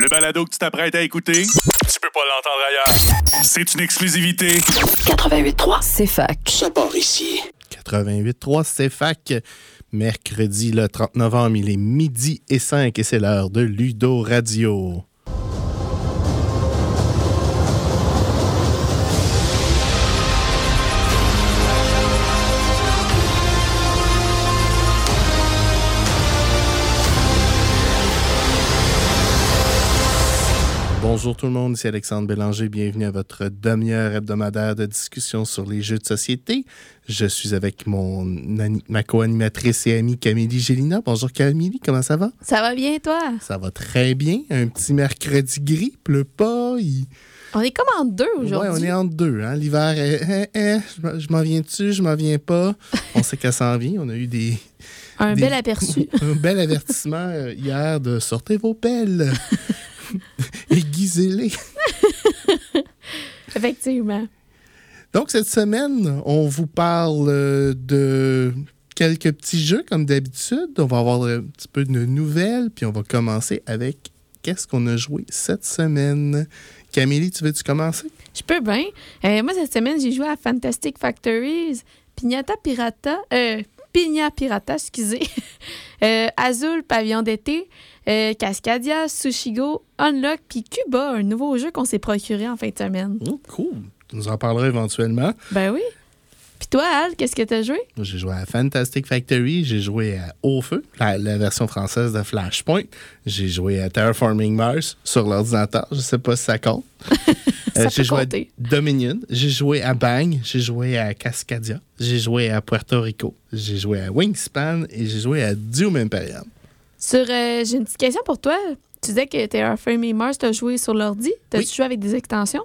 Le balado que tu t'apprêtes à écouter, tu peux pas l'entendre ailleurs. C'est une exclusivité. 88.3, c'est fac. Ça part ici. 88.3 CFAC. Mercredi le 30 novembre, il est midi et 5 et c'est l'heure de Ludo Radio. Bonjour tout le monde, ici Alexandre Bélanger. Bienvenue à votre demi-heure hebdomadaire de discussion sur les jeux de société. Je suis avec mon ma co-animatrice et amie Camille Gélina. Bonjour Camille, comment ça va? Ça va bien, toi? Ça va très bien. Un petit mercredi gris, pleut pas. il- On est comme en deux aujourd'hui. on est entre deux. Hein? L'hiver, est, eh, eh, je m'en- viens dessus, je m'en viens pas. On sait qu'elle s'en vient. On a eu des, Un des- bel aperçu. un bel avertissement euh, hier de sortez vos pelles. Aiguisez-les. Effectivement. Donc, cette semaine, on vous parle euh, de quelques petits jeux comme d'habitude. On va avoir un petit peu de nouvelles, puis on va commencer avec qu'est-ce qu'on a joué cette semaine. Camille, tu veux-tu commencer? Je peux bien. Euh, moi, cette semaine, j'ai joué à Fantastic Factories, Pignata Pirata, euh, Pigna Pirata, excusez, euh, Azul Pavillon d'été, euh, Cascadia, Sushigo, Unlock, puis Cuba, un nouveau jeu qu'on s'est procuré en fin de semaine. Oh, cool. Tu nous en parleras éventuellement. Ben oui. Puis toi, Al, qu'est-ce que t'as joué? J'ai joué à Fantastic Factory, j'ai joué à Au Feu, la, la version française de Flashpoint. J'ai joué à Terraforming Mars sur l'ordinateur. Je sais pas si ça compte. Ça Euh, j'ai joué compter. à Dominion, j'ai joué à Bang, j'ai joué à Cascadia, j'ai joué à Puerto Rico, j'ai joué à Wingspan et j'ai joué à Doom Imperium. Sur, euh, j'ai une petite question pour toi. Tu disais que Terraforming Mars, t'as joué sur l'ordi. T'as-tu Oui. joué avec des extensions?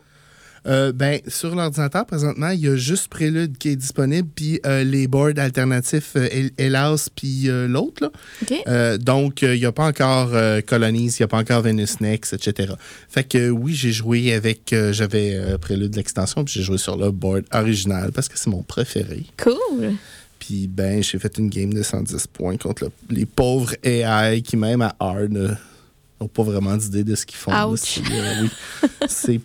Euh, ben, sur l'ordinateur, présentement, il y a juste Prélude qui est disponible, puis euh, les boards alternatifs, euh, Hélas, puis l'autre, là. OK. Euh, donc, il n'y a pas encore Colonies, il n'y a pas encore Venus Next, etc. Fait que oui, j'ai joué avec. J'avais Prélude de l'extension, puis j'ai joué sur le board original parce que c'est mon préféré. Cool. Puis, ben, j'ai fait une game de 110 points contre le- les pauvres AI qui, même à hard, euh, n'ont pas vraiment d'idée de ce qu'ils font. Ouch. Euh, oui. C'est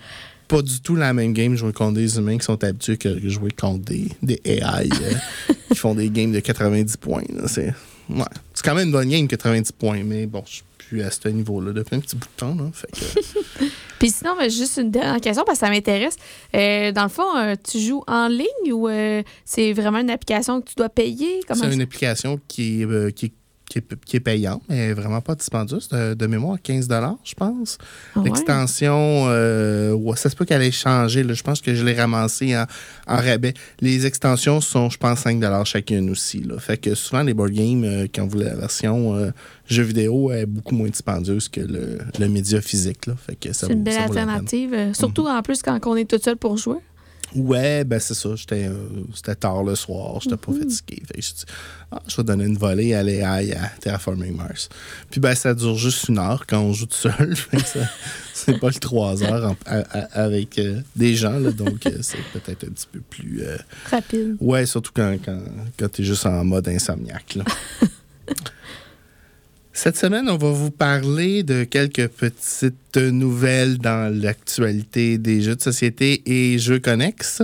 pas du tout la même game jouer contre des humains qui sont habitués que jouer contre des, des AI euh, qui font des games de 90 points. C'est ouais. Quand même une bonne game, 90 points, mais bon, je suis plus à ce niveau-là depuis un petit bout de temps. Là. Fait que, Puis sinon, juste une dernière question parce que ça m'intéresse. Euh, dans le fond, euh, tu joues en ligne ou euh, c'est vraiment une application que tu dois payer? C'est une application qui est, euh, qui est, qui est- qui est payante, mais vraiment pas dispendieuse. De, de mémoire, 15 je pense. Ah ouais? L'extension, euh, ouais, ça se peut qu'elle ait changé. là. Je pense que je l'ai ramassé en, en rabais. Les extensions sont, je pense, 5 chacune aussi. Là. Fait que souvent, les board games, euh, quand vous voulez la version euh, jeu vidéo, est beaucoup moins dispendieuse que le, le média physique. Là. Fait que ça C'est une belle. Mhm. alternative. euh, surtout en plus quand on est tout seul pour jouer. Ouais, ben c'est ça. J'étais, euh, c'était tard le soir, j'étais pas Mhm. fatigué. Fait que je dis, ah, je vais donner une volée à l'AI à Terraforming Mars. Puis ben, ça dure juste une heure quand on joue tout seul. C'est pas le trois heures en- à- à- avec euh, des gens, là, donc euh, c'est peut-être un petit peu plus. Rapide. Ouais, surtout quand, quand, quand tu es juste en mode insomniaque. là. Cette semaine, on va vous parler de quelques petites nouvelles dans l'actualité des jeux de société et jeux connexes.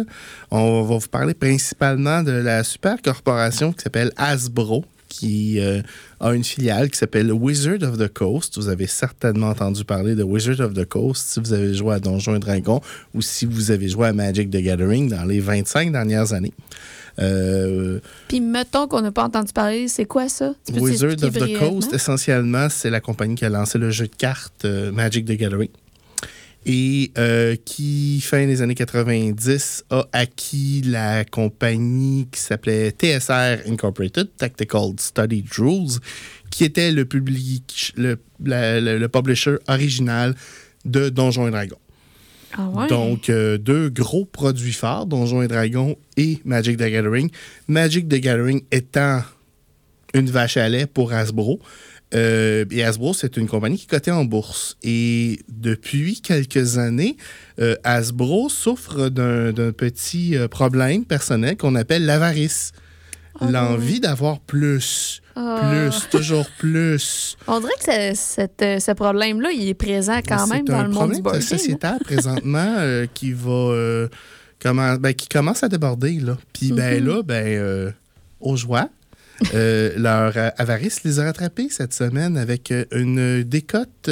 On va vous parler principalement de la super corporation qui s'appelle Hasbro, qui euh, a une filiale qui s'appelle Wizard of the Coast. Vous avez certainement entendu parler de Wizard of the Coast si vous avez joué à Donjons et Dragons ou si vous avez joué à Magic the Gathering dans les 25 dernières années. Euh, Puis mettons qu'on n'a pas entendu parler, c'est quoi ça? Wizard of the? Coast, essentiellement, c'est la compagnie qui a lancé le jeu de cartes euh, Magic the Gathering et euh, qui, fin des années 90, a acquis la compagnie qui s'appelait TSR Incorporated, Tactical Study Rules, qui était le, public, le, la- le- le publisher original de Donjons et Dragons. Ah ouais? Donc, euh, deux gros produits phares, Donjons et Dragons et Magic the Gathering. Magic the Gathering étant une vache à lait pour Hasbro. Euh, et Hasbro, c'est une compagnie qui cotée en bourse. Et depuis quelques années, euh, Hasbro souffre d'un petit problème personnel qu'on appelle l'avarice. Oh. L'envie d'avoir plus. Plus, toujours plus. On dirait que cette, euh, ce problème-là, il est présent quand même C'est dans un le monde du game. hein. sociétal présentement euh, qui va euh, comment, ben, qui commence à déborder là. Puis ben Mhm. là, ben euh, aux joies. euh, leur euh, avarice les a rattrapés cette semaine avec euh, une décote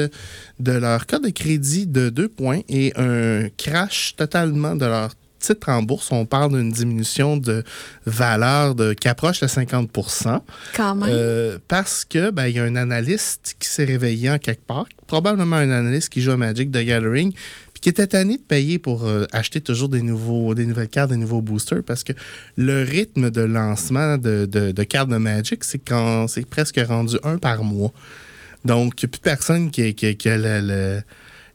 de leur code de crédit de 2 points et un crash totalement de leur titre en bourse. On parle d'une diminution de valeur de, qui approche le 50% Quand même. euh, parce que ben, il y a un analyste qui s'est réveillé en quelque part, probablement un analyste qui joue à Magic the Gathering, puis qui était tanné de payer pour euh, acheter toujours des nouveaux, des nouvelles cartes, des nouveaux boosters, parce que le rythme de lancement de, de- de cartes de Magic, c'est quand c'est presque rendu un par mois. Donc, il n'y a plus personne qui, qui- qui a le- le-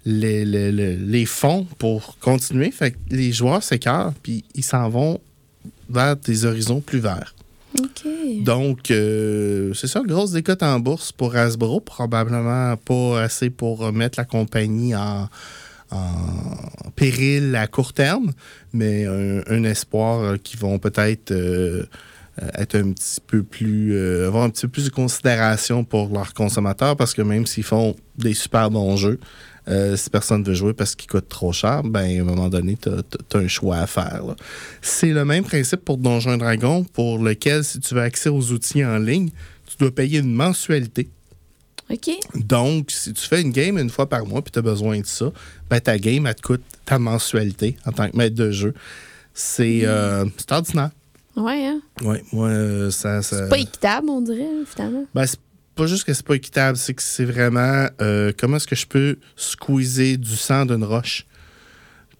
les, les- les- les fonds pour continuer. Fait que les joueurs s'écartent, puis ils s'en vont vers des horizons plus verts. Donc, euh, c'est ça, grosse décote en bourse pour Hasbro. Probablement pas assez pour mettre la compagnie en, en péril à court terme, mais un, un espoir euh, qu'ils vont peut-être euh, euh, être un petit peu plus. euh, avoir un petit peu plus de considération pour leurs consommateurs parce que même s'ils font des super bons jeux, euh, si personne veut jouer parce qu'ils coûtent trop cher, ben, à un moment donné, tu as, un choix à faire. C'est le même principe pour Donjons et Dragons, pour lequel, si tu veux accès aux outils en ligne, tu dois payer une mensualité. OK. Donc, si tu fais une game une fois par mois puis tu as besoin de ça, ben, ta game, elle te coûte ta mensualité en tant que maître de jeu. C'est euh, c'est ordinaire. Ouais, hein? Oui, moi, euh, ça. ça- C'est pas équitable, on dirait, finalement. Ben, c'est pas juste que c'est pas équitable, c'est que c'est vraiment euh, comment est-ce que je peux squeezer du sang d'une roche?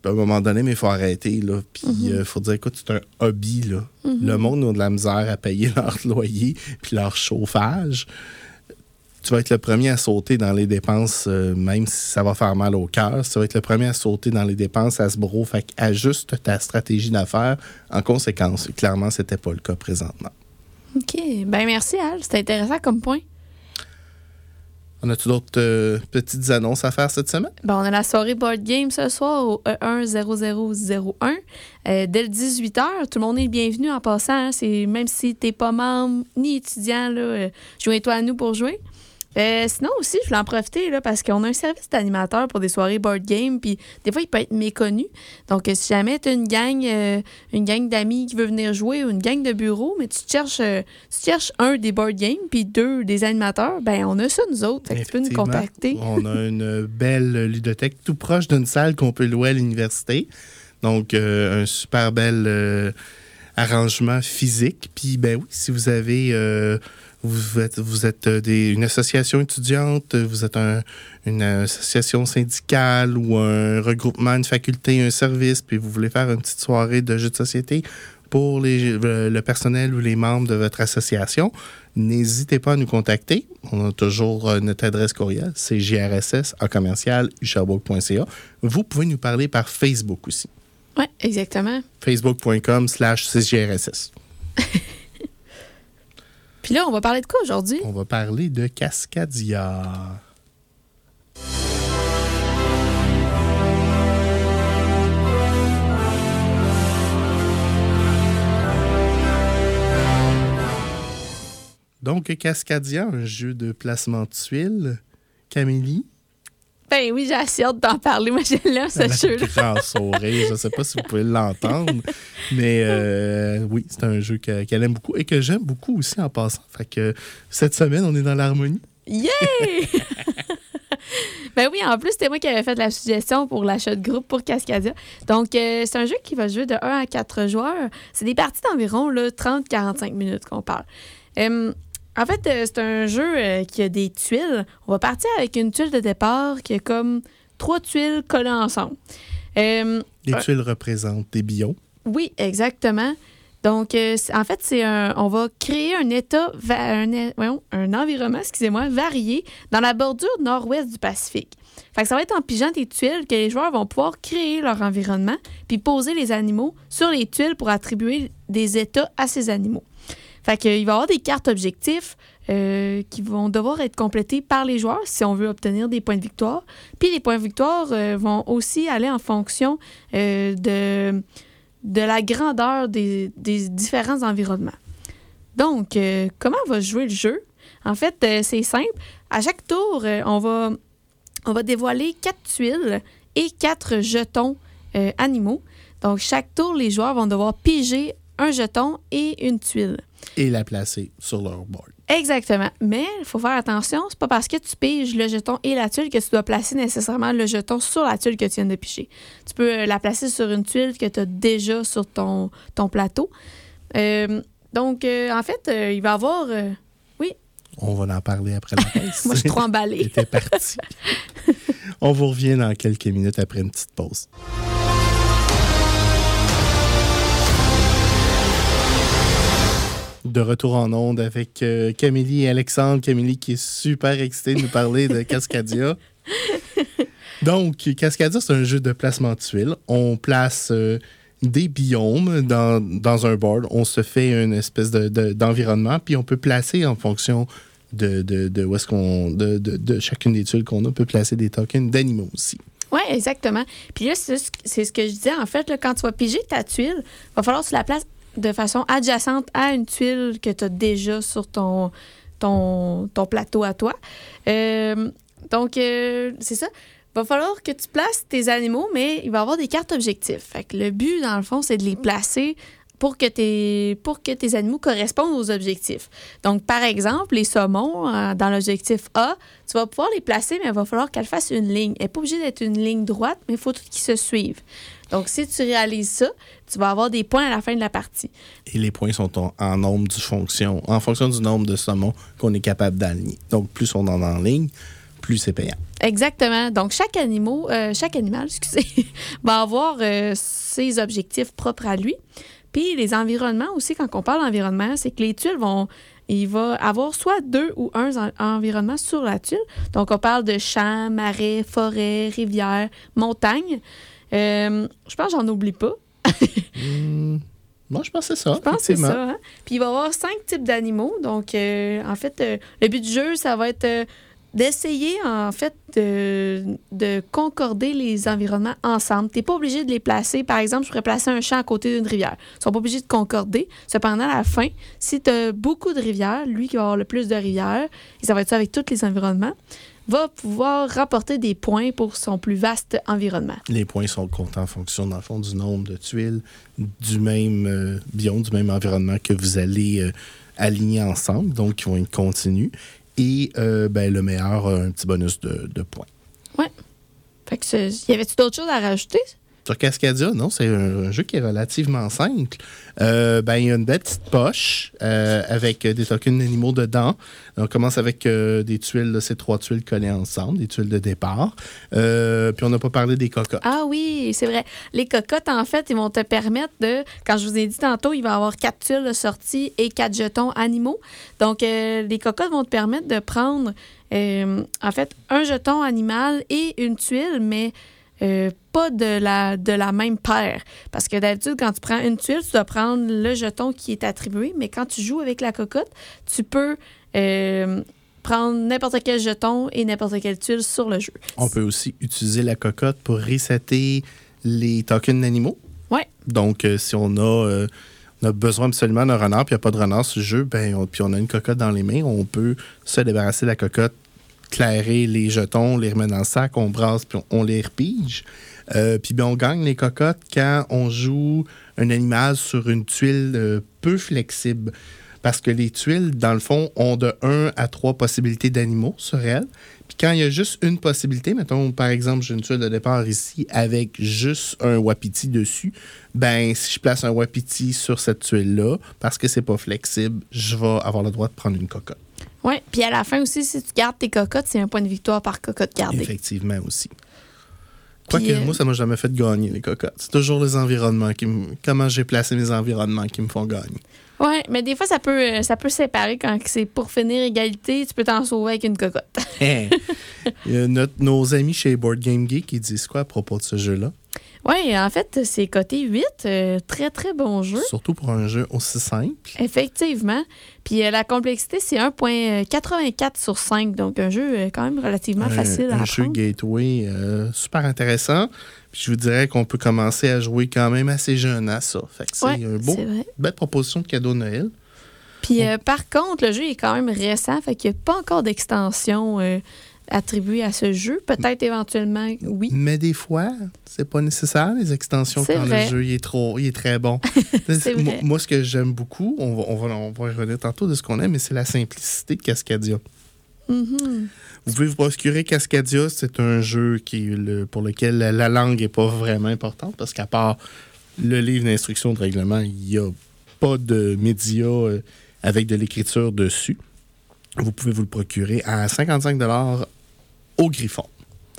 Puis à un moment donné, mais il faut arrêter. Là. Puis il faut dire, écoute, c'est un hobby. Là. Le monde a de la misère à payer leur loyer puis leur chauffage. Tu vas être le premier à sauter dans les dépenses, euh, même si ça va faire mal au cœur. Tu vas être le premier à sauter dans les dépenses à ce bro. Fait ajuste ta stratégie d'affaires en conséquence. Et clairement, c'était pas le cas présentement. OK. Ben merci, Al. C'était intéressant comme point. On a-tu d'autres euh, petites annonces à faire cette semaine? Ben, on a la soirée board game ce soir au E E10001. Euh, dès le 18h, tout le monde est bienvenu en passant. hein. Même si tu n'es pas membre ni étudiant, euh, joins-toi à nous pour jouer. Euh, sinon aussi, je voulais en profiter là, parce qu'on a un service d'animateur pour des soirées board game, puis des fois, il peut être méconnu. Donc, euh, si jamais tu as une gang, euh, une gang d'amis qui veut venir jouer ou une gang de bureau, mais tu cherches, tu cherches un des board games puis deux des animateurs, ben on a ça nous autres. Fait que tu peux nous contacter. On a une belle ludothèque tout proche d'une salle qu'on peut louer à l'université. Donc, un super bel arrangement physique. Puis, ben oui, si vous avez. Vous êtes, vous êtes euh, des- une association étudiante, vous êtes un- une association syndicale ou un regroupement, une faculté, un service, puis vous voulez faire une petite soirée de jeux de société pour les, le, personnel ou les membres de votre association, n'hésitez pas à nous contacter. On a toujours euh, notre adresse courriel, c'est grss à commercial. Vous pouvez nous parler par Facebook aussi. Oui, exactement. Facebook.com slash CGRSS. Puis là, on va parler de quoi aujourd'hui? On va parler de Cascadia. Donc, Cascadia, un jeu de placement de tuiles. Camélie? Ben oui, j'ai assez hâte d'en parler. Moi, je l'aime, ce jeu-là. un grand sourire. Je ne sais pas si vous pouvez l'entendre. Mais euh, oui, c'est un jeu que- qu'elle aime beaucoup et que j'aime beaucoup aussi en passant. Fait que cette semaine, on est dans l'harmonie. Yeah! ben oui, en plus, c'était moi qui avais fait la suggestion pour l'achat de groupe pour Cascadia. Donc, euh, c'est un jeu qui va jouer de 1 à 4 joueurs. C'est des parties d'environ là, 30-45 minutes qu'on parle. Euh, en fait, euh, c'est un jeu euh, qui a des tuiles. On va partir avec une tuile de départ qui a comme trois tuiles collées ensemble. Euh, Les tuiles représentent des bions. oui, exactement. Donc, euh, en fait, c'est un, on va créer un état, voyons, un environnement, excusez-moi, varié dans la bordure nord-ouest du Pacifique. Fait que ça va être en pigeant des tuiles que les joueurs vont pouvoir créer leur environnement puis poser les animaux sur les tuiles pour attribuer des états à ces animaux. Fait qu'il va y avoir des cartes objectifs euh, qui vont devoir être complétées par les joueurs si on veut obtenir des points de victoire. Puis les points de victoire euh, vont aussi aller en fonction euh, de, de la grandeur des, des différents environnements. Donc, comment va jouer le jeu? En fait, c'est simple. À chaque tour, on, va, on va dévoiler quatre tuiles et quatre jetons animaux. Donc, chaque tour, les joueurs vont devoir piger un jeton et une tuile. Et la placer sur leur board. Exactement. Mais il faut faire attention, c'est pas parce que tu piges le jeton et la tuile que tu dois placer nécessairement le jeton sur la tuile que tu viens de piger. Tu peux euh, la placer sur une tuile que tu as déjà sur ton, ton plateau. Euh, donc, euh, en fait, euh, il va y avoir. euh, On va en parler après la pause. moi, je suis trop emballée. était parti. On vous revient dans quelques minutes après une petite pause. De retour en onde avec euh, Camille et Alexandre. Camille qui est super excitée de nous parler de Cascadia. Donc, Cascadia, c'est un jeu de placement de tuiles. On place euh, des biomes dans, dans un board. On se fait une espèce de- de- d'environnement, puis on peut placer en fonction de, de, de où est-ce qu'on de, de, de chacune des tuiles qu'on a, on peut placer des tokens d'animaux aussi. Oui, exactement. Puis là, c'est ce- c'est ce que je disais. En fait, là, quand tu vas piger ta tuile, il va falloir que tu la places de façon adjacente à une tuile que tu as déjà sur ton, ton, ton plateau à toi. Euh, donc, euh, c'est ça. Il va falloir que tu places tes animaux, mais il va y avoir des cartes objectifs. Fait que le but, dans le fond, c'est de les placer pour que, tes, pour que tes animaux correspondent aux objectifs. Donc, par exemple, les saumons, euh, dans l'objectif A, tu vas pouvoir les placer, mais il va falloir qu'elles fassent une ligne. Elle n'est pas obligée d'être une ligne droite, mais il faut qu'ils se suivent. Donc, si tu réalises ça, tu vas avoir des points à la fin de la partie. Et les points sont en, en nombre du fonction, en fonction du nombre de saumons qu'on est capable d'aligner. Donc, plus on en a en ligne, plus c'est payant. Exactement. Donc, chaque, animal, euh, chaque animal excusez, va avoir euh, ses objectifs propres à lui. Puis, les environnements aussi, quand on parle d'environnement, c'est que les tuiles vont. Il va avoir soit deux ou un en- environnement sur la tuile. Donc, on parle de champs, marais, forêts, rivières, montagnes. Euh, je pense que j'en oublie pas. Hmm, moi, je pense que c'est ça. Je pense que c'est ça. hein. Puis il va y avoir cinq types d'animaux. Donc, euh, en fait, euh, le but du jeu, ça va être euh, d'essayer, en fait, de, de concorder les environnements ensemble. Tu n'es pas obligé de les placer. Par exemple, je pourrais placer un champ à côté d'une rivière. Ils sont pas obligés de concorder. Cependant, à la fin, si tu as beaucoup de rivières, lui qui va avoir le plus de rivières, et ça va être ça avec tous les environnements, va pouvoir rapporter des points pour son plus vaste environnement. Les points sont comptés en fonction, dans le fond, du nombre de tuiles du même euh, biome, du même environnement que vous allez euh, aligner ensemble, donc qui vont être continus. Et euh, ben, le meilleur a un petit bonus de, de points. Fait que, c'est- y avait-tu d'autres choses à rajouter? Sur Cascadia, non, c'est un, jeu qui est relativement simple. Euh, ben, il y a une belle petite poche euh, avec euh, des tokens d'animaux dedans. On commence avec des tuiles, ces trois tuiles collées ensemble, des tuiles de départ. Puis on n'a pas parlé des cocottes. Ah oui, c'est vrai. Les cocottes, en fait, ils vont te permettre de, quand je vous ai dit tantôt, il va y avoir quatre tuiles de sortie et quatre jetons animaux. Donc, les cocottes vont te permettre de prendre, en fait, un jeton animal et une tuile, mais pas de la, de la même paire. Parce que d'habitude, quand tu prends une tuile, tu dois prendre le jeton qui est attribué, mais quand tu joues avec la cocotte, tu peux euh, prendre n'importe quel jeton et n'importe quelle tuile sur le jeu. On peut aussi utiliser la cocotte pour resetter les tokens d'animaux. Ouais. Donc, euh, si on a, euh, on a besoin absolument d'un renard, puis il n'y a pas de renard sur le jeu, ben, on- puis on a une cocotte dans les mains, on peut se débarrasser de la cocotte, clairer les jetons, les remettre dans le sac, on brasse, puis on, on les repige. Euh, puis ben, on gagne les cocottes quand on joue un animal sur une tuile euh, peu flexible. Parce que les tuiles, dans le fond, ont de 1 à 3 possibilités d'animaux sur elles. Puis quand il y a juste une possibilité, mettons par exemple, j'ai une tuile de départ ici avec juste un wapiti dessus, ben si je place un wapiti sur cette tuile-là, parce que c'est pas flexible, je vais avoir le droit de prendre une cocotte. Oui, puis à la fin aussi, si tu gardes tes cocottes, c'est un point de victoire par cocotte gardée. Effectivement aussi. Quoique, euh, moi, ça m'a jamais fait gagner les cocottes. C'est toujours les environnements qui me... Comment j'ai placé mes environnements qui me font gagner. Oui, mais des fois, ça peut, euh, ça peut séparer quand c'est pour finir égalité, tu peux t'en sauver avec une cocotte. Il y a notre- nos amis chez Board Game Geek qui disent quoi à propos de ce jeu-là? Oui, en fait, c'est côté 8. euh, très, très bon jeu. Surtout pour un jeu aussi simple. Effectivement. Puis euh, la complexité, c'est 1.84 sur 5. Donc, un jeu euh, quand même relativement un, facile à un jeu apprendre. gateway euh, super intéressant. Puis je vous dirais qu'on peut commencer à jouer quand même assez jeune à ça. Fait que c'est Ouais, un beau, belle proposition de cadeau de Noël. Puis euh, par contre, le jeu est quand même récent, fait qu'il n'y a pas encore d'extension attribuée à ce jeu? Peut-être éventuellement, oui. Mais des fois, c'est pas nécessaire, les extensions, quand vrai. le jeu il est, trop, il est très bon. Moi, vrai. moi, ce que j'aime beaucoup, on va, on, va, on va y revenir tantôt de ce qu'on aime, mais c'est la simplicité de Cascadia. Mhm. Vous pouvez vous procurer Cascadia, c'est un jeu qui, le- pour lequel la, la langue n'est pas vraiment importante, parce qu'à part le livre d'instruction de règlement, il n'y a pas de médias euh, avec de l'écriture dessus. Vous pouvez vous le procurer à 55 au Griffon.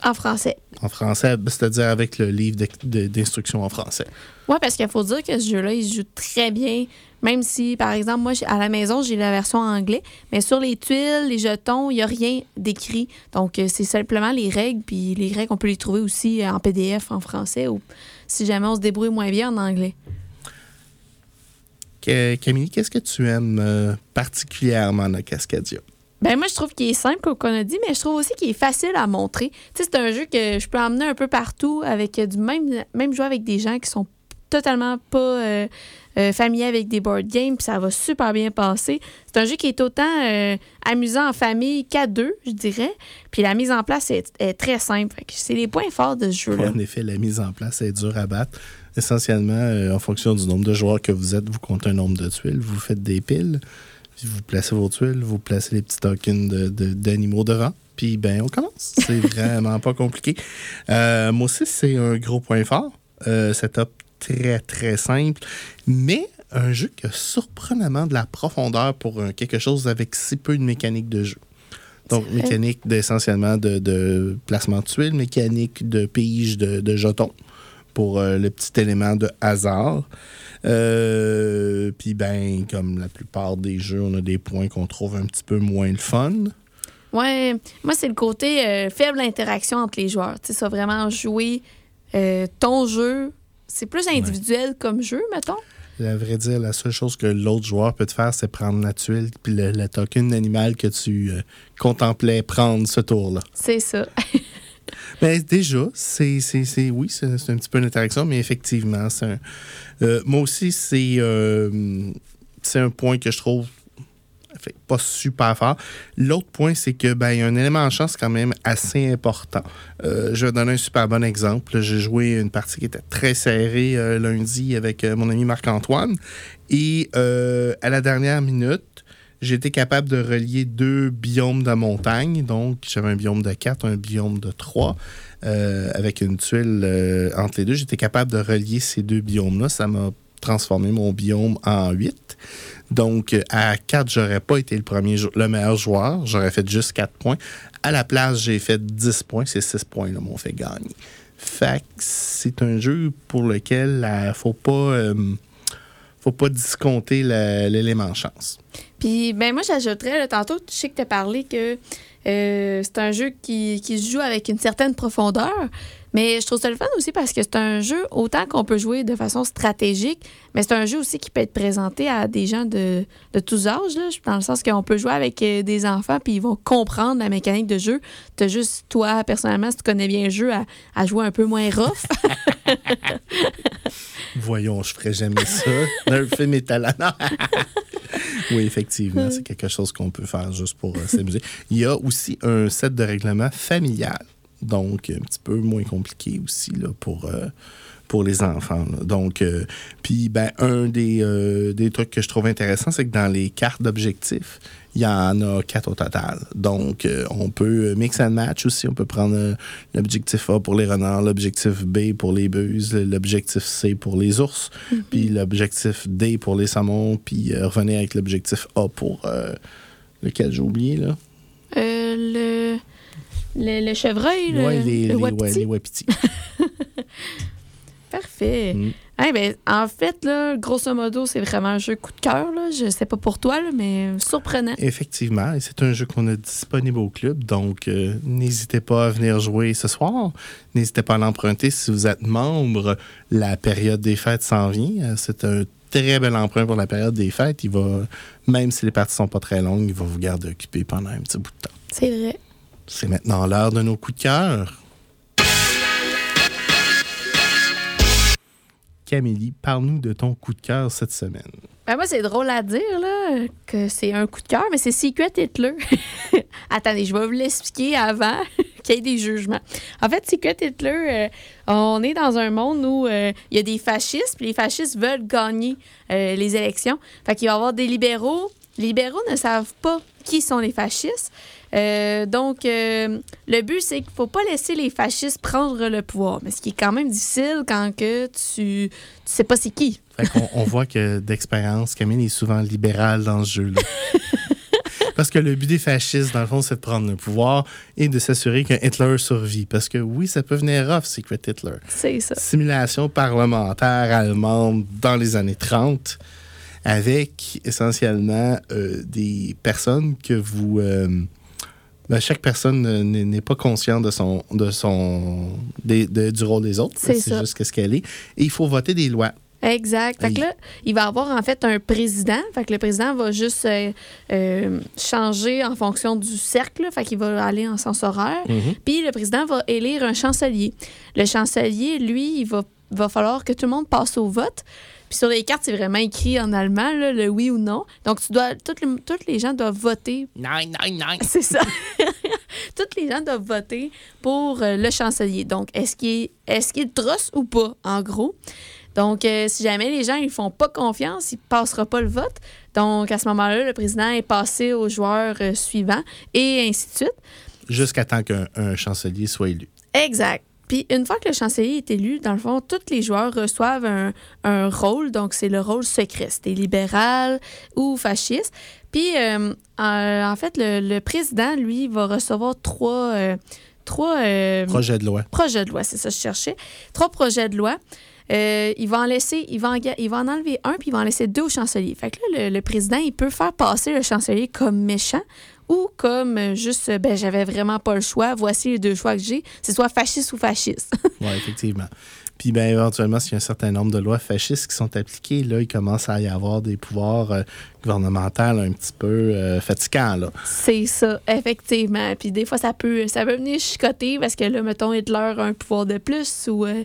En français. En français, c'est-à-dire avec le livre d'instruction en français. Oui, parce qu'il faut dire que ce jeu-là, il se joue très bien. Même si, par exemple, moi, à la maison, j'ai la version en anglais, mais sur les tuiles, les jetons, il n'y a rien d'écrit. Donc, euh, c'est simplement les règles, puis les règles, on peut les trouver aussi euh, en PDF en français ou si jamais on se débrouille moins bien en anglais. Que- Camille, qu'est-ce que tu aimes euh, particulièrement dans Cascadia? Ben moi, je trouve qu'il est simple, comme on a dit, mais je trouve aussi qu'il est facile à montrer. Tu sais, c'est un jeu que je peux emmener un peu partout avec euh, du même, même jouer avec des gens qui sont totalement pas euh, euh, familiers avec des board games, puis ça va super bien passer. C'est un jeu qui est autant euh, amusant en famille qu'à deux, je dirais. Puis la mise en place est, est très simple. C'est les points forts de ce jeu-là. En effet, la mise en place est dure à battre. Essentiellement, euh, en fonction du nombre de joueurs que vous êtes, vous comptez un nombre de tuiles, vous faites des piles, vous placez vos tuiles, vous placez les petits tokens de- de- d'animaux devant, puis ben on commence. C'est vraiment pas compliqué. Euh, moi aussi, c'est un gros point fort. Euh, setup très, très simple, mais un jeu qui a surprenamment de la profondeur pour quelque chose avec si peu de mécanique de jeu. Donc, mécanique d'essentiellement de, de placement de tuiles, mécanique de pige de, de jetons pour euh, le petit élément de hasard. Euh, Puis, ben, comme la plupart des jeux, on a des points qu'on trouve un petit peu moins le fun. Ouais, moi, c'est le côté euh, faible interaction entre les joueurs. Tu sais, vraiment jouer euh, ton jeu. C'est plus individuel comme jeu, mettons. À vrai dire, la seule chose que l'autre joueur peut te faire, c'est prendre la tuile puis le, le token animal que tu contemplais prendre ce tour-là. C'est ça. Ben, déjà, c'est, c'est, oui, c'est, un petit peu une interaction, mais effectivement, c'est un- euh, moi aussi, c'est, euh, c'est un point que je trouve pas super fort. L'autre point, c'est que ben, y a un élément en chance quand même assez important. Euh, je vais donner un super bon exemple. J'ai joué une partie qui était très serrée lundi avec mon ami Marc-Antoine. Et à la dernière minute, été capable de relier deux biomes de montagne. Donc, j'avais un biome de 4, un biome de 3. euh, avec une tuile euh, entre les deux. J'étais capable de relier ces deux biomes-là. Ça m'a transformé mon biome en 8. Donc, euh, à 4, j'aurais pas été le, premier, le meilleur joueur. J'aurais fait juste 4 points. À la place, j'ai fait 10 points. Ces 6 points-là m'ont fait gagner. Fait c'est un jeu pour lequel il faut pas... euh, faut pas discompter l'élément chance. Puis, ben moi, j'ajouterais, tantôt, je sais que tu as parlé que euh, c'est un jeu qui, qui se joue avec une certaine profondeur, mais je trouve ça le fun aussi parce que c'est un jeu, autant qu'on peut jouer de façon stratégique, mais c'est un jeu aussi qui peut être présenté à des gens de, de tous âges, là, dans le sens qu'on peut jouer avec euh, des enfants, puis ils vont comprendre la mécanique de jeu. Tu juste, toi, personnellement, si tu connais bien le jeu, à, à jouer un peu moins rough. Voyons, je ferais jamais ça. Nerfer mes talents. Non. oui, effectivement, c'est quelque chose qu'on peut faire juste pour euh, s'amuser. Il y a aussi un set de règlement familial, donc un petit peu moins compliqué aussi là, pour, euh, pour les enfants. là. Donc, euh, puis ben, un des, euh, des trucs que je trouve intéressant, c'est que dans les cartes d'objectifs, il y en a quatre au total. Donc, euh, on peut mix and match aussi. On peut prendre euh, l'objectif A pour les renards, l'objectif B pour les buses, l'objectif C pour les ours, puis l'objectif D pour les saumons, puis euh, revenir avec l'objectif A pour lequel j'ai oublié, là. Le, le, le chevreuil, le, Ouais, les, le les, wapiti. ouais, les wapitis. Parfait. Mm. Ben, en fait, là, grosso modo, c'est vraiment un jeu coup de cœur. Je sais pas pour toi, là, mais surprenant. Effectivement, c'est un jeu qu'on a disponible au club, donc euh, n'hésitez pas à venir jouer ce soir. N'hésitez pas à l'emprunter si vous êtes membre. La période des fêtes s'en vient. Euh, C'est un très bel emprunt pour la période des fêtes. Il va, même si les parties sont pas très longues, il va vous garder occupé pendant un petit bout de temps. C'est vrai. C'est maintenant l'heure de nos coups de cœur. Camélie, parle-nous de ton coup de cœur cette semaine. Ben, moi, c'est drôle à dire là, que c'est un coup de cœur, mais c'est Secret Hitler. Attendez, je vais vous l'expliquer avant qu'il y ait des jugements. En fait, Secret Hitler, euh, on est dans un monde où euh, il y a des fascistes, puis les fascistes veulent gagner euh, les élections. Fait qu'il va y avoir des libéraux. Les libéraux ne savent pas qui sont les fascistes. Euh, donc, euh, le but, c'est qu'il ne faut pas laisser les fascistes prendre le pouvoir. Mais ce qui est quand même difficile quand que tu ne sais pas c'est qui. On voit que d'expérience, Camille est souvent libérale dans ce jeu-là. Parce que le but des fascistes, dans le fond, c'est de prendre le pouvoir et de s'assurer qu'un Hitler survit. Parce que oui, ça peut venir rough, Secret Hitler. C'est ça. Simulation parlementaire allemande dans les années 30 avec essentiellement euh, des personnes que vous... euh, ben, chaque personne n'est pas conscient de son, de son, de- du rôle des autres. C'est juste ce qu'elle est. Et il faut voter des lois. Exact. Fait que là, il va avoir en fait un président. Fait que le président va juste euh, euh, changer en fonction du cercle. Fait qu'il va aller en sens horaire. Puis le président va élire un chancelier. Le chancelier, lui, il va, va falloir que tout le monde passe au vote. Puis sur les cartes, c'est vraiment écrit en allemand, là, le oui ou non. Donc, tu dois, toutes, les, toutes les gens doivent voter Nine, nine, nine. c'est ça. Toutes les gens doivent voter pour euh, le chancelier. Donc, est-ce qu'il est, est-ce qu'il trosse ou pas, en gros? Donc, euh, si jamais les gens ne font pas confiance, il ne passera pas le vote. Donc, à ce moment-là, le président est passé au joueur euh, suivant et ainsi de suite. Jusqu'à temps qu'un un chancelier soit élu. Exact. Puis une fois que le chancelier est élu, dans le fond, tous les joueurs reçoivent un, un rôle. Donc, c'est le rôle secret. C'était libéral ou fasciste. Puis, euh, en, en fait, le, le président, lui, va recevoir trois, euh, trois euh, Projet de loi. projets de loi. C'est ça que je cherchais. Trois projets de loi. Euh, il va en laisser, il va en, ga- il va en enlever un, puis il va en laisser deux au chancelier. Fait que là, le, le président, il peut faire passer le chancelier comme méchant ou comme juste, ben, j'avais vraiment pas le choix, voici les deux choix que j'ai, c'est soit fasciste ou fasciste. Oui, effectivement. Puis, ben, éventuellement, s'il y a un certain nombre de lois fascistes qui sont appliquées, là, il commence à y avoir des pouvoirs euh, gouvernementaux un petit peu euh, fatigants. Là. c'est ça, effectivement. Puis des fois, ça peut, ça peut venir chicoter parce que là, mettons, Hitler a un pouvoir de plus ou euh,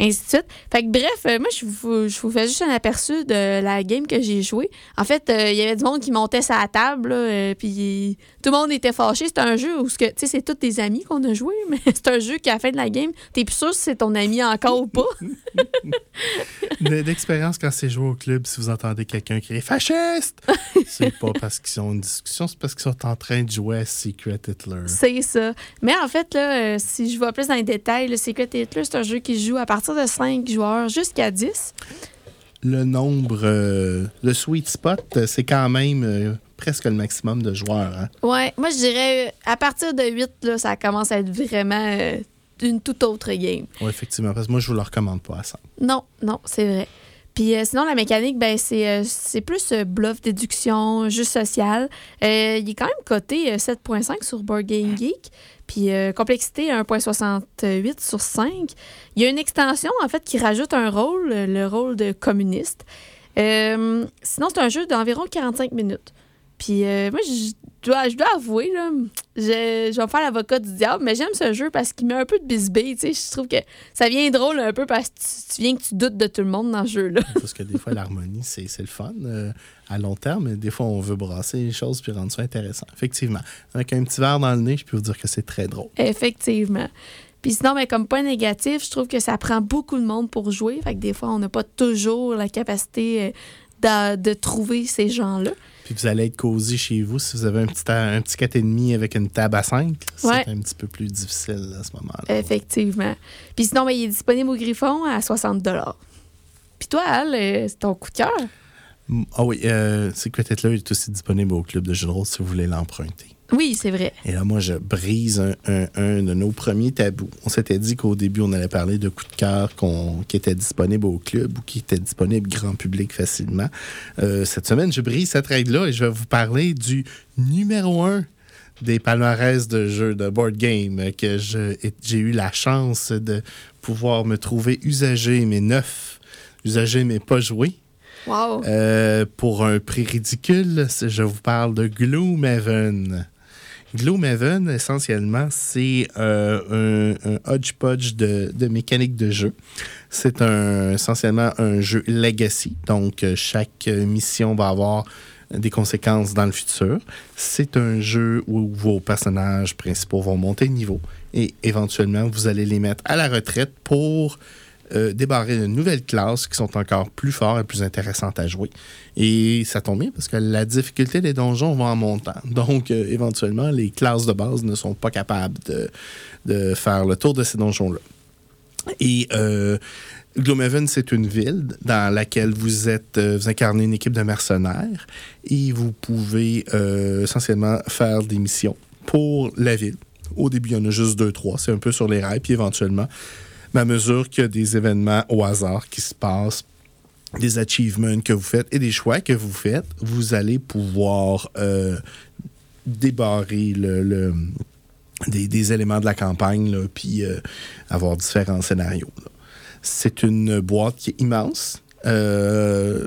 ainsi de suite. Fait que bref, euh, moi, je vous, je vous fais juste un aperçu de la game que j'ai jouée. En fait, euh, il y avait du monde qui montait sa table, euh, puis tout le monde était fâché. C'est un jeu où, tu sais, c'est tous tes amis qu'on a joué, mais c'est un jeu qui, à la fin de la game, t'es plus sûr si c'est ton ami encore ou pas. De- D'expérience, quand c'est joué au club, si vous entendez quelqu'un crier fasciste, c'est pas parce qu'ils ont une discussion, c'est parce qu'ils sont en train de jouer à Secret Hitler. C'est ça. Mais en fait, là, si je vais plus dans les détails, le Secret Hitler, c'est un jeu qui se joue à partir de 5 joueurs jusqu'à 10. Le nombre, euh, le sweet spot, euh, c'est quand même euh, presque le maximum de joueurs. hein. Ouais, moi je dirais à partir de 8, là, ça commence à être vraiment euh, une toute autre game. Oui, effectivement, parce que moi, je vous le recommande pas à ça. Non, non, c'est vrai. Puis euh, sinon, la mécanique, ben, c'est, euh, c'est plus euh, bluff, déduction, jeu social. Il est quand même coté euh, 7.5 sur Board Game Geek. Puis euh, complexité 1.68 sur 5. Il y a une extension, en fait, qui rajoute un rôle, le rôle de communiste. Euh, sinon, c'est un jeu d'environ 45 minutes. Puis euh, moi, dois, je dois avouer, là, je, je vais me faire l'avocat du diable, mais j'aime ce jeu parce qu'il met un peu de bisbille, tu sais. Je trouve que ça vient drôle un peu parce que tu, tu viens que tu doutes de tout le monde dans ce jeu-là. Parce que des fois, l'harmonie, c'est c'est le fun euh, à long terme, mais des fois, on veut brasser les choses puis rendre ça intéressant. Effectivement. Avec un petit verre dans le nez, je peux vous dire que c'est très drôle. Effectivement. Puis sinon, ben, comme point négatif, je trouve que ça prend beaucoup de monde pour jouer. Fait que des fois, on n'a pas toujours la capacité euh, de, de trouver ces gens-là. Puis vous allez être cosy chez vous si vous avez un petit, un petit 4,5 avec une table à 5. C'est Ouais. un petit peu plus difficile à ce moment-là. Effectivement. Puis sinon, ben, il est disponible au Griffon à 60 Puis toi, Al, euh, c'est ton coup de cœur? Ah oui, euh, Secret Hitler est aussi disponible au club de jeux de rôle si vous voulez l'emprunter. Oui, c'est vrai. Et là, moi, je brise un, un- un de nos premiers tabous. On s'était dit qu'au début, on allait parler de coups de cœur qui étaient disponibles au club ou qui étaient disponibles grand public facilement. Euh, cette semaine, je brise cette règle-là et je vais vous parler du numéro un des palmarès de jeux de board game que j'ai eu la chance de pouvoir me trouver usagé, mais neuf, usagé, mais pas joué. Wow. Euh, pour un prix ridicule, je vous parle de Gloomhaven. Gloomhaven, essentiellement, c'est euh, un, hodgepodge de, de mécanique de jeu. C'est essentiellement un jeu legacy. Donc, euh, chaque mission va avoir des conséquences dans le futur. C'est un jeu où vos personnages principaux vont monter de niveau et éventuellement, vous allez les mettre à la retraite pour euh, débarrer de nouvelles classes qui sont encore plus fortes et plus intéressantes à jouer. Et ça tombe bien parce que la difficulté des donjons va en montant. Donc, euh, éventuellement, les classes de base ne sont pas capables de, faire le tour de ces donjons-là. Et euh, c'est une ville dans laquelle vous êtes, euh, vous incarnez une équipe de mercenaires et vous pouvez essentiellement faire des missions pour la ville. Au début, il y en a juste deux, trois. C'est un peu sur les rails. Puis éventuellement, à mesure qu'il y a des événements au hasard qui se passent, des achievements que vous faites et des choix que vous faites, vous allez pouvoir euh, débarrer le, des, éléments de la campagne, là, puis euh, avoir différents scénarios. C'est une boîte qui est immense. Euh,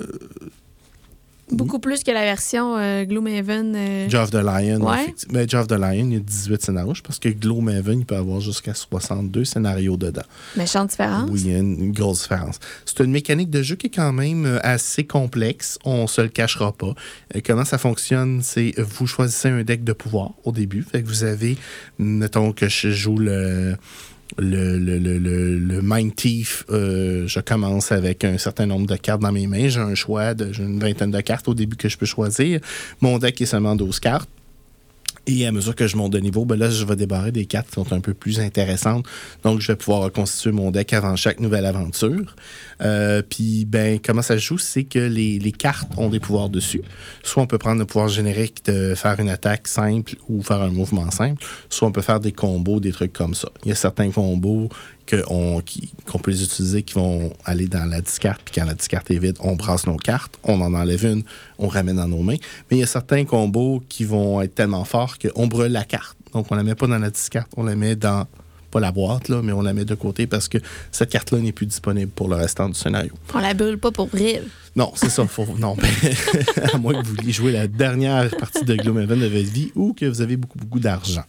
Beaucoup plus que la version euh, Gloomhaven. euh, Jaw of the Lion, Ouais. effectivement. Ben, Jaw of the Lion, il y a 18 scénarios. Je pense que Gloomhaven, il peut avoir jusqu'à 62 scénarios dedans. méchante différence. Oui, il y a une, grosse différence. C'est une mécanique de jeu qui est quand même euh, assez complexe. On se le cachera pas. Euh, comment ça fonctionne, c'est vous choisissez un deck de pouvoir au début. Fait que vous avez, mettons que je joue le. Le, le, le, le, Mind Thief, euh, je commence avec un certain nombre de cartes dans mes mains. J'ai un choix de j'ai une vingtaine de cartes au début que je peux choisir. Mon deck est seulement 12 cartes. Et à mesure que je monte de niveau, ben là, je vais débarrer des cartes qui sont un peu plus intéressantes. Donc, je vais pouvoir reconstituer mon deck avant chaque nouvelle aventure. Euh, Puis, ben, comment ça se joue, c'est que les, les cartes ont des pouvoirs dessus. Soit on peut prendre le pouvoir générique de faire une attaque simple ou faire un mouvement simple. Soit on peut faire des combos, des trucs comme ça. Il y a certains combos qu'on peut les utiliser qui vont aller dans la discarte. Puis quand la discarte est vide, on brasse nos cartes, on en enlève une, on ramène dans nos mains. Mais il y a certains combos qui vont être tellement forts qu'on brûle la carte. Donc on la met pas dans la discarte, on la met dans pas la boîte là, mais on la met de côté parce que cette carte-là n'est plus disponible pour le restant du scénario. On la brûle pas pour brille. Non, c'est ça. Faut, non, à moins que vous vouliez jouer la dernière partie de Gloomhaven de votre vie ou que vous avez beaucoup, beaucoup d'argent.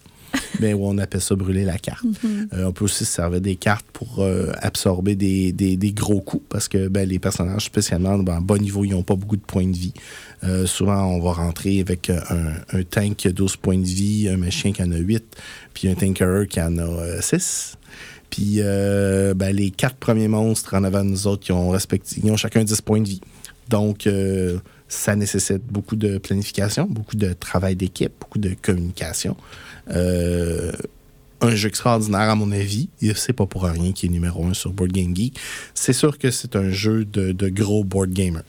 Mais on appelle ça brûler la carte. Euh, on peut aussi se servir des cartes pour euh, absorber des, des- des gros coups parce que ben, les personnages, spécialement ben, en bas niveau, ils n'ont pas beaucoup de points de vie. Euh, souvent, on va rentrer avec un, un tank qui a 12 points de vie, un machin qui en a 8, puis un tanker qui en a euh, 6. Puis ben, les quatre premiers monstres en avant de nous autres, qui ont, ils ont chacun 10 points de vie. Donc, ça nécessite beaucoup de planification, beaucoup de travail d'équipe, beaucoup de communication. Euh, un jeu extraordinaire, à mon avis. C'est pas pour rien qu'il est numéro un sur Board Game Geek. C'est sûr que c'est un jeu de, de gros board gamer.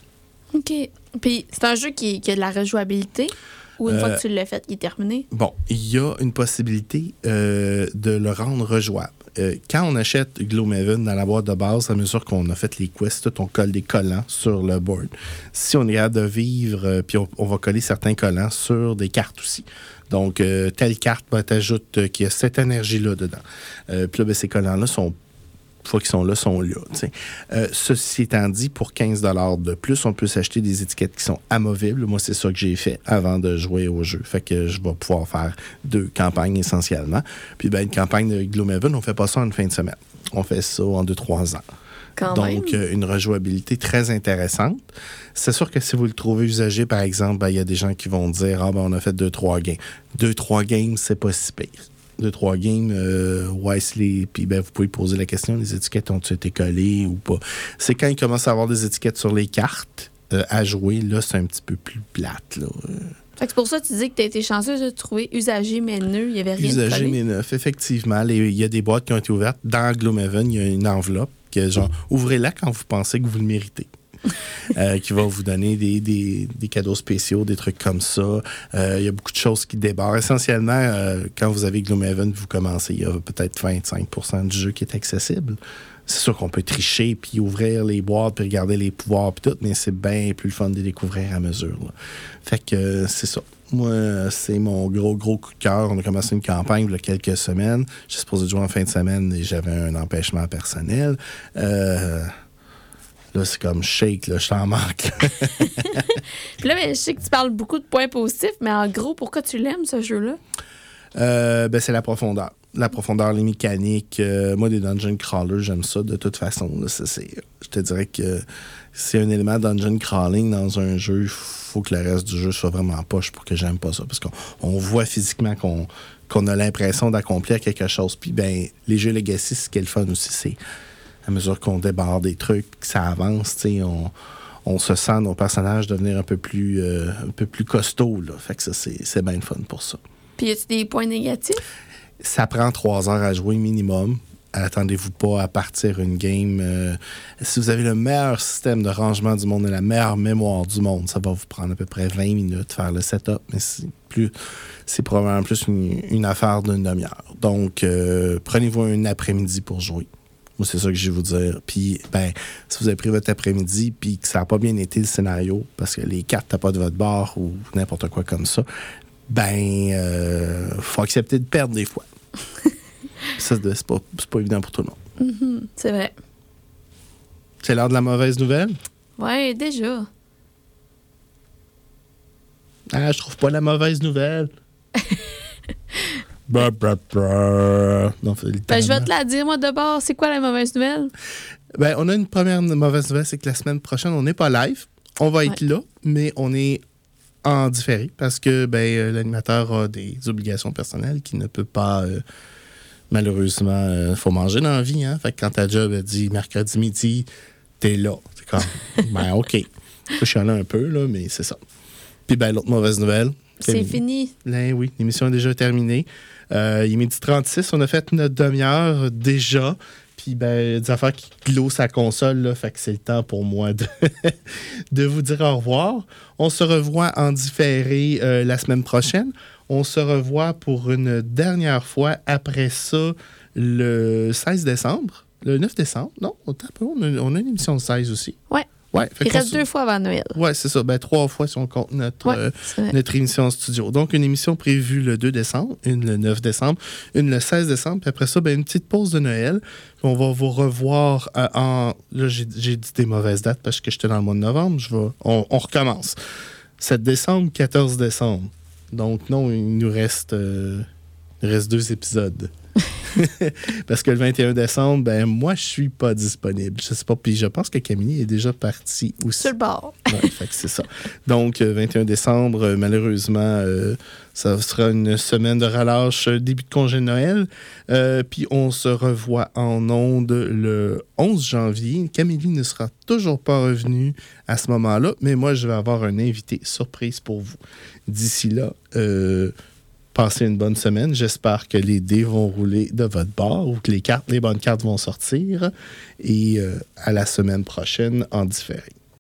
OK. Puis c'est un jeu qui, qui a de la rejouabilité? Ou une Euh, fois que tu l'as fait, il est terminé? Bon, il y a une possibilité euh, de le rendre rejouable. Euh, quand on achète Gloomhaven dans la boîte de base, à mesure qu'on a fait les quests, on colle des collants sur le board. Si on est capable de vivre, euh, puis on, on va coller certains collants sur des cartes aussi. Donc, euh, telle carte va t'ajoute euh, qu'il y a cette énergie-là dedans. Euh, puis là, ben, ces collants-là sont une fois qu'ils sont là, sont là. ceci étant dit, pour 15 de plus, on peut s'acheter des étiquettes qui sont amovibles. Moi, c'est ça que j'ai fait avant de jouer au jeu. Fait que je vais pouvoir faire deux campagnes essentiellement. Puis ben, une campagne de Gloomhaven, on fait pas ça en une fin de semaine. On fait ça en deux, trois ans. Quand Donc, même. euh, une rejouabilité très intéressante. C'est sûr que si vous le trouvez usagé, par exemple, ben, il y a des gens qui vont dire Ah, ben, on a fait deux, trois games. Deux, trois games, c'est pas si pire. Deux, trois games, euh, les- puis ben, vous pouvez poser la question les étiquettes ont-elles été collées ou pas? C'est quand il commence à avoir des étiquettes sur les cartes euh, à jouer, là, c'est un petit peu plus plate. Là. Fait que c'est pour ça que tu dis que tu as été chanceuse de trouver usagé mais neuf. Il n'y avait rien Usagé mais neuf, effectivement. Il y a des boîtes qui ont été ouvertes. Dans Gloomhaven, il y a une enveloppe que genre, ouvrez-la quand vous pensez que vous le méritez. Euh, qui va vous donner des, des- des cadeaux spéciaux, des trucs comme ça. Euh, il y a beaucoup de choses qui débarrent. Essentiellement, euh, quand vous avez Gloomhaven, vous commencez, il y a peut-être 25% du jeu qui est accessible. C'est sûr qu'on peut tricher, puis ouvrir les boîtes, puis regarder les pouvoirs, puis tout, mais c'est bien plus le fun de les découvrir à mesure. là. Fait que euh, c'est ça. Moi, c'est mon gros, gros coup de cœur. On a commencé une campagne il y a quelques semaines. J'étais supposé jouer en fin de semaine et j'avais un empêchement personnel. Euh, là, c'est comme shake, là, je t'en manque. Puis là, je sais que tu parles beaucoup de points positifs, mais en gros, pourquoi tu l'aimes, ce jeu-là? Euh, ben, c'est la profondeur. La profondeur, les mécaniques. Euh, moi, des dungeon crawlers, j'aime ça de toute façon. je te dirais que c'est un élément dungeon crawling dans un jeu. Il faut que le reste du jeu soit vraiment en poche pour que j'aime pas ça. Parce qu'on on voit physiquement qu'on a l'impression d'accomplir quelque chose. Puis, ben, les jeux Legacy, ce qui est le fun aussi, c'est à mesure qu'on débarre des trucs, que ça avance, tu on, on se sent nos personnages devenir un peu plus, euh, un peu plus costauds. Là. Fait que ça, c'est bien le fun pour ça. Puis y a-tu des points négatifs? Ça prend trois heures à jouer minimum. Attendez-vous pas à partir une game. euh, si vous avez le meilleur système de rangement du monde et la meilleure mémoire du monde, ça va vous prendre à peu près 20 minutes faire le setup, mais c'est plus, probablement plus une, affaire d'une demi-heure. Donc, euh, prenez-vous un après-midi pour jouer. C'est ça que je vais vous dire. Puis, ben, si vous avez pris votre après-midi puis que ça n'a pas bien été le scénario, parce que les cartes n'ont pas de votre bord ou n'importe quoi comme ça, ben, euh, faut accepter de perdre des fois. ça, c'est pas, pas évident pour tout le monde. Mhm, c'est vrai. C'est l'heure de la mauvaise nouvelle? Ouais, déjà. Ah, je trouve pas la mauvaise nouvelle. Bah, bah, bah. Non, Ben, je vais te la dire, moi, d'abord. C'est quoi la mauvaise nouvelle? Ben, on a une première mauvaise nouvelle, c'est que la semaine prochaine, on n'est pas live. On va être là, mais on est en différé parce que ben, euh, l'animateur a des obligations personnelles qu'il ne peut pas. euh, malheureusement, il faut manger dans la vie. Hein? Fait que quand ta job dit mercredi midi, t'es là. C'est comme, ben, OK. Je suis allé un peu, là, mais c'est ça. Puis, ben, l'autre mauvaise nouvelle. C'est fini. Ben oui, l'émission est déjà terminée. Euh, il est midi 36, on a fait notre demi-heure déjà. Puis, ben, des affaires qui glowent sa console, là, fait que c'est le temps pour moi de, de vous dire au revoir. On se revoit en différé euh, la semaine prochaine. On se revoit pour une dernière fois après ça le 16 décembre. Le 9 décembre, non, on a une émission de 16 aussi. Ouais. Ouais, Il reste deux fois avant Noël. Ouais, c'est ça. Ben, trois fois si on compte notre, Ouais, euh, notre émission en studio. Donc, une émission prévue le 2 décembre, une le 9 décembre, une le 16 décembre, puis après ça, ben, une petite pause de Noël. Puis On va vous revoir euh, en. Là, j'ai j'ai dit des mauvaises dates parce que j'étais dans le mois de novembre. Je vais... on, on recommence. 7 décembre, 14 décembre. Donc, non, il nous reste, euh, il reste deux épisodes. Parce que le 21 décembre, ben moi, je suis pas disponible. Je sais pas. Puis je pense que Camille est déjà partie aussi. Sur le bord. Ouais, c'est ça. Donc, euh, 21 décembre, euh, malheureusement, euh, ça sera une semaine de relâche, euh, début de congé de Noël. Euh, puis on se revoit en ondes le 11 janvier. Camille ne sera toujours pas revenue à ce moment-là, mais moi, je vais avoir un invité surprise pour vous. D'ici là, euh, passez une bonne semaine. J'espère que les dés vont rouler de votre bord ou que les cartes, les bonnes cartes vont sortir. Et euh, à la semaine prochaine en différé.